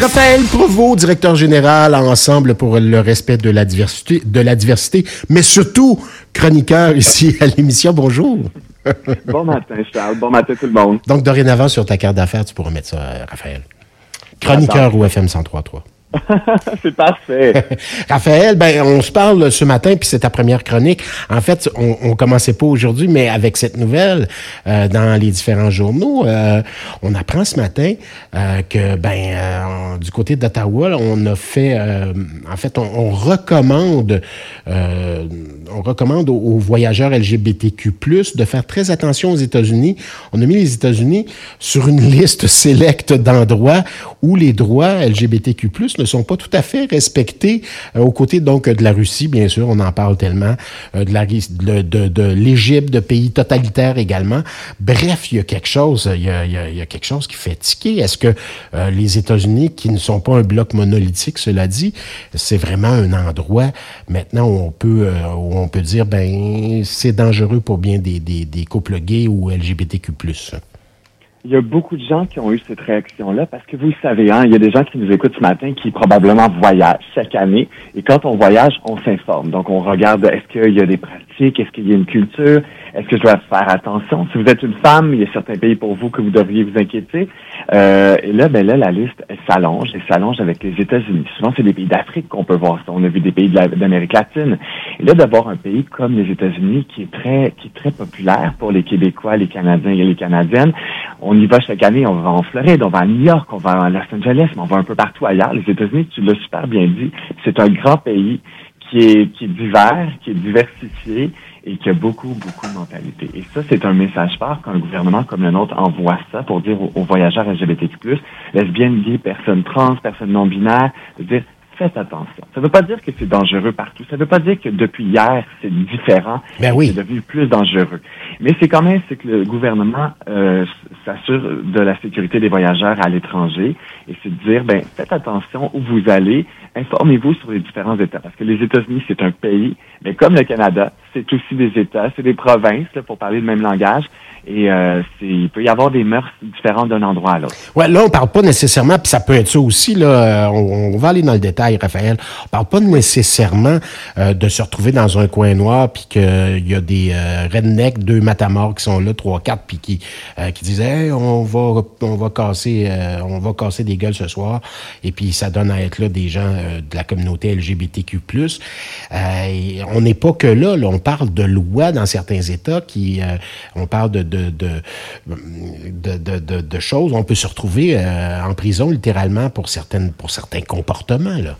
Raphaël Provost, directeur général Ensemble pour le respect de la diversité, de la diversité mais surtout chroniqueur ici à l'émission. Bonjour. bon matin, Charles. Bon matin, tout le monde. Donc, dorénavant, sur ta carte d'affaires, tu pourras mettre ça, Raphaël. Chroniqueur ou FM 103.3. c'est parfait. Raphaël, ben on se parle ce matin, puis c'est ta première chronique. En fait, on, on commençait pas aujourd'hui, mais avec cette nouvelle euh, dans les différents journaux, euh, on apprend ce matin euh, que ben du côté d'Ottawa, on a fait, en fait, on, recommande, on recommande aux, voyageurs LGBTQ+ de faire très attention aux États-Unis. On a mis les États-Unis sur une liste sélecte d'endroits où les droits LGBTQ+ sont pas tout à fait respectés euh, aux côtés donc de la Russie, bien sûr, on en parle tellement, euh, de l'Égypte, de pays totalitaires également. Bref, il y a quelque chose, il y a, quelque chose qui fait tiquer. Est-ce que euh, les États-Unis, qui ne sont pas un bloc monolithique, cela dit, c'est vraiment un endroit maintenant où on peut où on peut dire ben c'est dangereux pour bien des, des couples gays ou LGBTQ+. Il y a beaucoup de gens qui ont eu cette réaction-là parce que vous le savez, hein, il y a des gens qui nous écoutent ce matin qui probablement voyagent chaque année. Et quand on voyage, on s'informe. Donc, on regarde est-ce qu'il y a des pratiques, est-ce qu'il y a une culture, est-ce que je dois faire attention? Si vous êtes une femme, il y a certains pays pour vous que vous devriez vous inquiéter. Euh, et là, ben là, la liste s'allonge et s'allonge avec les États-Unis. Souvent, c'est des pays d'Afrique qu'on peut voir. On a vu des pays d'Amérique latine. Et là, d'avoir un pays comme les États-Unis qui est très qui est très populaire pour les Québécois, les Canadiens et les Canadiennes, on y va chaque année, on va en Floride, on va à New York, on va à Los Angeles, mais on va un peu partout ailleurs. Les États-Unis, tu l'as super bien dit, c'est un grand pays qui est, qui est divers, qui est diversifié et qui a beaucoup, beaucoup de mentalité. Et ça, c'est un message fort qu'un gouvernement comme le nôtre envoie ça pour dire aux, voyageurs LGBTQ+, lesbiennes, gays, personnes trans, personnes non-binaires, dire faites attention. Ça ne veut pas dire que c'est dangereux partout. Ça ne veut pas dire que depuis hier, c'est différent. Ben oui. C'est devenu plus dangereux. Mais c'est quand même c'est que le gouvernement euh, s'assure de la sécurité des voyageurs à l'étranger et c'est de dire, ben faites attention où vous allez, informez-vous sur les différents États. Parce que les États-Unis, c'est un pays, mais comme le Canada, c'est aussi des États, c'est des provinces, pour parler le même langage. Et euh, il peut y avoir des mœurs différentes d'un endroit à l'autre. Ouais, là, on parle pas nécessairement, puis ça peut être ça aussi, là, on, va aller dans le détail, Raphaël. On parle pas nécessairement euh, de se retrouver dans un coin noir, puis qu'il y a des euh, rednecks, deux matamors qui sont là, trois, quatre, puis qui, euh, qui disent on va on va casser on va casser des gueules ce soir, et puis ça donne à être là des gens de la communauté LGBTQ+. on n'est pas que là, là, on parle de lois dans certains États qui, on parle de de, choses. On peut se retrouver euh, en prison littéralement pour, certaines, pour certains comportements. Là.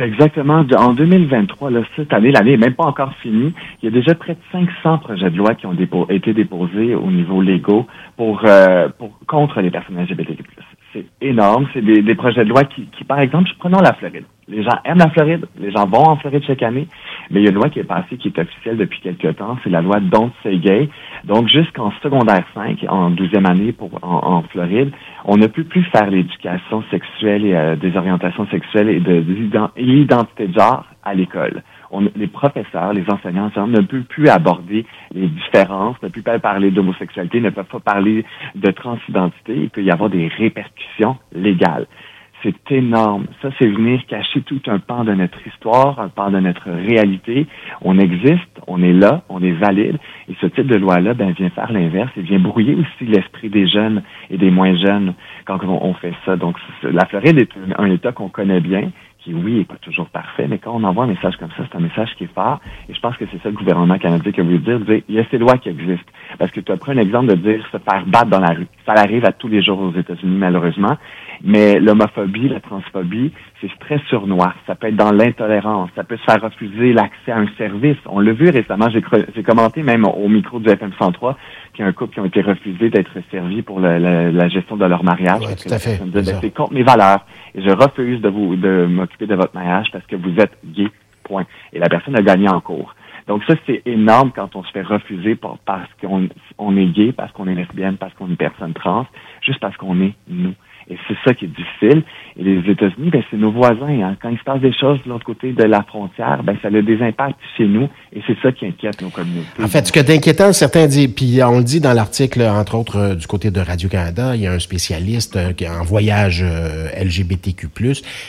Exactement. En 2023, là, cette année, l'année n'est même pas encore finie. Il y a déjà près de 500 projets de loi qui ont été déposés au niveau légaux euh, pour contre les personnes LGBTQ+. C'est énorme. C'est des, des, projets de loi qui, par exemple, prenons la Floride. Les gens aiment la Floride. Les gens vont en Floride chaque année. Mais il y a une loi qui est passée, qui est officielle depuis quelques temps. C'est la loi Don't Say Gay. Donc, jusqu'en secondaire 5, en 12e année pour, en, Floride, on ne peut plus faire l'éducation sexuelle et euh, des orientations sexuelles et de, l'identité de genre à l'école. les professeurs, les enseignants ne peuvent plus aborder les différences, ne peuvent pas parler d'homosexualité, ne peuvent pas parler de transidentité. Il peut y avoir des répercussions légales. C'est énorme. Ça, c'est venir cacher tout un pan de notre histoire, un pan de notre réalité. On existe, on est là, on est valide. Et ce type de loi-là, ben, vient faire l'inverse et vient brouiller aussi l'esprit des jeunes et des moins jeunes quand on, fait ça. Donc, la Floride est un État qu'on connaît bien, qui, oui, n'est pas toujours parfait, mais quand on envoie un message comme ça, c'est un message qui est fort. Et je pense que c'est ça le gouvernement canadien qui veut dire, dire, il y a ces lois qui existent. Parce que tu as pris un exemple de dire se faire battre dans la rue. Ça arrive à tous les jours aux États-Unis, malheureusement. Mais l'homophobie, la transphobie, c'est très surnois. Ça peut être dans l'intolérance. Ça peut se faire refuser l'accès à un service. On l'a vu récemment. J'ai commenté même au micro du FM 103 qu'il y a un couple qui ont été refusés d'être servis pour la, gestion de leur mariage. Ouais, tout à fait. C'est contre mes valeurs. Et je refuse de vous de m'occuper de votre mariage parce que vous êtes gay point. Et la personne a gagné en cours. Donc ça, c'est énorme quand on se fait refuser parce qu'on on est gay, parce qu'on est lesbienne, parce qu'on est une personne trans, juste parce qu'on est nous. Et c'est ça qui est difficile. Et les États-Unis, ben, c'est nos voisins. Hein. Quand il se passe des choses de l'autre côté de la frontière, ben, ça a des impacts chez nous. Et c'est ça qui inquiète nos communautés. En fait, ce que d'inquiétant, certains disent, puis on le dit dans l'article, entre autres, euh, du côté de Radio-Canada, il y a un spécialiste euh, qui en voyage euh, LGBTQ+,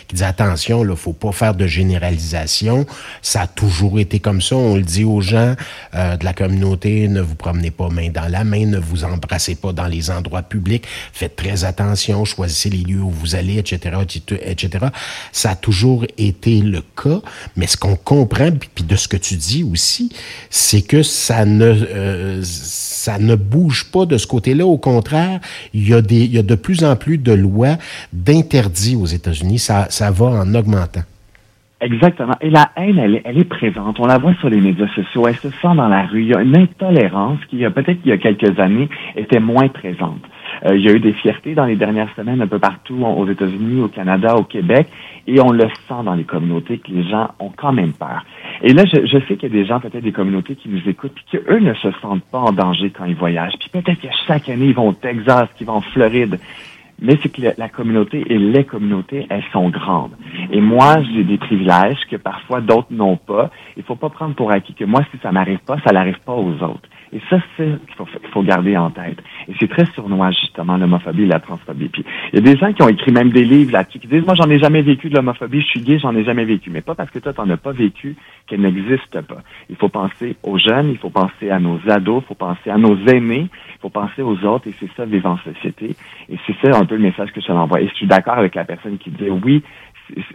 qui dit attention, il faut pas faire de généralisation. Ça a toujours été comme ça. On le dit aux gens de la communauté, ne vous promenez pas main dans la main, ne vous embrassez pas dans les endroits publics. Faites très attention, choisissez les lieux où vous allez, etc., etc. Ça a toujours été le cas, mais ce qu'on comprend, puis de ce que tu dis aussi, c'est que ça ne, euh, ça ne bouge pas de ce côté-là. Au contraire, il y, a des, il y a de plus en plus de lois d'interdits aux États-Unis. Ça, ça va en augmentant. Exactement. Et la haine, elle elle est présente. On la voit sur les médias sociaux. Elle se sent dans la rue. Il y a une intolérance qui, peut-être il y a quelques années, était moins présente. Euh, il y a eu des fiertés dans les dernières semaines un peu partout aux États-Unis, au Canada, au Québec, et on le sent dans les communautés que les gens ont quand même peur. Et là, je, je sais qu'il y a des gens, peut-être des communautés qui nous écoutent, puis qu'eux ne se sentent pas en danger quand ils voyagent. Puis peut-être que chaque année, ils vont au Texas, qu'ils vont en Floride. Mais c'est que la communauté et les communautés, elles sont grandes. Et moi, j'ai des privilèges que parfois d'autres n'ont pas. Il faut pas prendre pour acquis que moi, si ça m'arrive pas, ça n'arrive pas aux autres. Et ça, c'est ce qu'il faut, garder en tête. Et c'est très sournois, justement, l'homophobie et la transphobie. Puis, il y a des gens qui ont écrit même des livres là-dessus, qui disent, moi, j'en ai jamais vécu de l'homophobie, je suis gay, j'en ai jamais vécu. Mais pas parce que toi, t'en as pas vécu qu'elle n'existe pas. Il faut penser aux jeunes, il faut penser à nos ados, il faut penser à nos aînés, il faut penser aux autres, et c'est ça, vivre en société. Et c'est ça un peu le message que je l'envoie. Et je suis d'accord avec la personne qui dit, oui,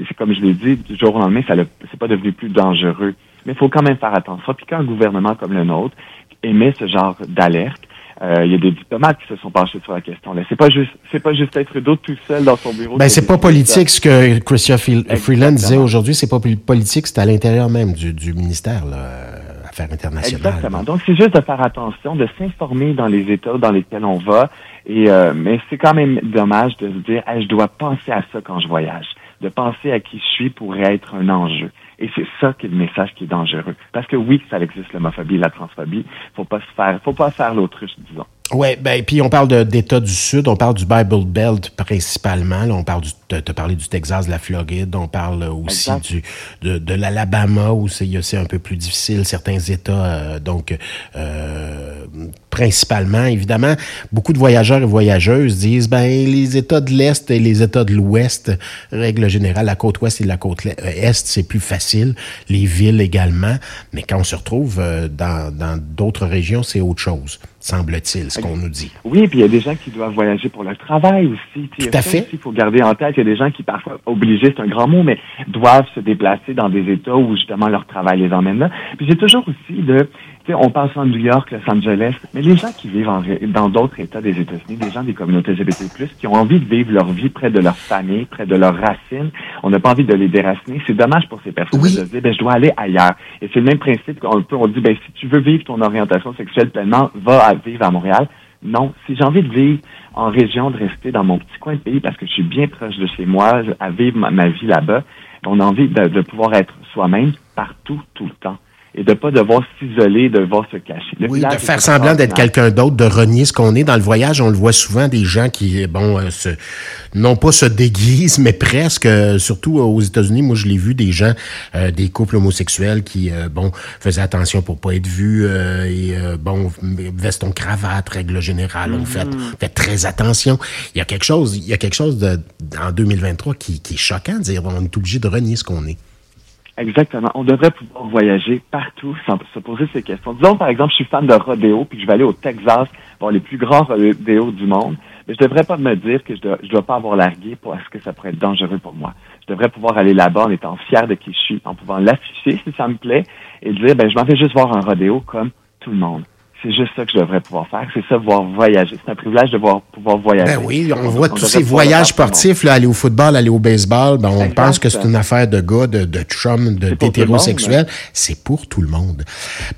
c'est comme je l'ai dit, du jour au lendemain, ça c'est pas devenu plus dangereux. Mais il faut quand même faire attention. Puis qu'un gouvernement comme le nôtre, émet ce genre d'alerte. Euh, il y a des diplomates qui se sont penchés sur la question. Là, c'est pas juste, c'est pas juste être d'autres tout seul dans son bureau. Ben c'est pas politique ce que Christian Freeland disait aujourd'hui. C'est pas politique, c'est à l'intérieur même du, du ministère là, Affaires internationales. Exactement. Donc c'est juste de faire attention, de s'informer dans les États dans lesquels on va. Et euh, mais c'est quand même dommage de se dire, je dois penser à ça quand je voyage. De penser à qui je suis pourrait être un enjeu. Et c'est ça qui est le message qui est dangereux. Parce que oui, ça existe l'homophobie, la transphobie. Faut pas se faire, faut pas faire l'autruche, disons. Ouais, ben puis on parle d'États du Sud, on parle du Bible Belt principalement. Là, on parle du, parler du Texas, de la Floride, on parle aussi du de, de l'Alabama où c'est un peu plus difficile certains États. Euh, donc euh, principalement, évidemment, beaucoup de voyageurs et voyageuses disent ben les États de l'Est et les États de l'Ouest, règle générale, la côte Ouest et la côte Est, c'est plus facile. Les villes également, mais quand on se retrouve euh, dans d'autres régions, c'est autre chose semble-t-il, ce qu'on nous dit. Oui, puis il y a des gens qui doivent voyager pour le travail aussi. Tout à fait. Il faut garder en tête, il y a des gens qui parfois, obligés, c'est un grand mot, mais doivent se déplacer dans des États où justement leur travail les emmène là. Puis j'ai toujours aussi de, on pense en New York, Los Angeles, mais les gens qui vivent dans d'autres États des États-Unis, des gens des communautés LGBT+, qui ont envie de vivre leur vie près de leur famille, près de leurs racines, on n'a pas envie de les déraciner. C'est dommage pour ces personnes de dire, ben, je dois aller ailleurs. Et c'est le même principe qu'on peut, on dit, ben, si tu veux vivre ton orientation sexuelle pleinement, va à vivre à Montréal. Non, si j'ai envie de vivre en région, de rester dans mon petit coin de pays parce que je suis bien proche de chez moi, à vivre ma, vie là-bas, on a envie de pouvoir être soi-même partout, tout le temps et de pas devoir s'isoler, de devoir se cacher. oui, de faire semblant d'être quelqu'un d'autre, de renier ce qu'on est. Dans le voyage, on le voit souvent, des gens qui, bon, euh, se, non pas se déguisent, mais presque, euh, surtout aux États-Unis, moi je l'ai vu, des gens, euh, des couples homosexuels qui, bon, faisaient attention pour pas être vus, et bon, veston cravate, règle générale, on fait, mm-hmm. fait très attention. Il y a quelque chose, il y a quelque chose de, en 2023 qui, qui est choquant, de dire, on est obligé de renier ce qu'on est. Exactement. On devrait pouvoir voyager partout sans se poser ces questions. Disons, par exemple, je suis fan de rodéo, puis je vais aller au Texas voir les plus grands rodéos du monde. Mais je devrais pas me dire que je dois, dois pas avoir largué parce que ça pourrait être dangereux pour moi. Je devrais pouvoir aller là-bas en étant fier de qui je suis, en pouvant l'afficher si ça me plaît, et dire, ben, je m'en vais juste voir un rodéo comme tout le monde. C'est juste ça que je devrais pouvoir faire. C'est ça, voir voyager. C'est un privilège de voir, pouvoir voyager. Ben oui, on voit tous ces voyages sportifs, là, aller au football, aller au baseball. Ben, on pense que c'est une affaire de gars, de, de chum, d'hétérosexuels. C'est pour tout le monde.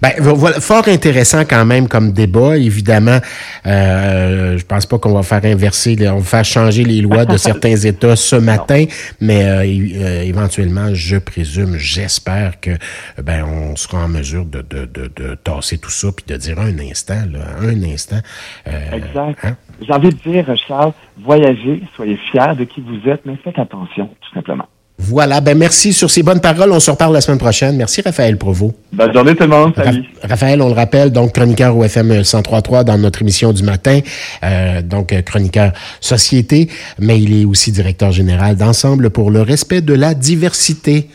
Ben, voilà, fort intéressant quand même comme débat. Évidemment, euh, je pense pas qu'on va faire inverser, on va faire changer les lois de certains États ce matin, mais euh, euh, éventuellement, je présume, j'espère que ben on sera en mesure de, de, de, de tasser tout ça puis de dire un instant, là, un instant. Euh, exact. Hein? J'ai envie de dire, Charles, voyagez, soyez fiers de qui vous êtes, mais faites attention, tout simplement. Voilà, ben merci sur ces bonnes paroles. On se reparle la semaine prochaine. Merci Raphaël Provo. Bonne journée tout le monde. Salut. Raphaël, on le rappelle, donc chroniqueur au FM 103.3 dans notre émission du matin, euh, donc chroniqueur société, mais il est aussi directeur général d'Ensemble pour le respect de la diversité.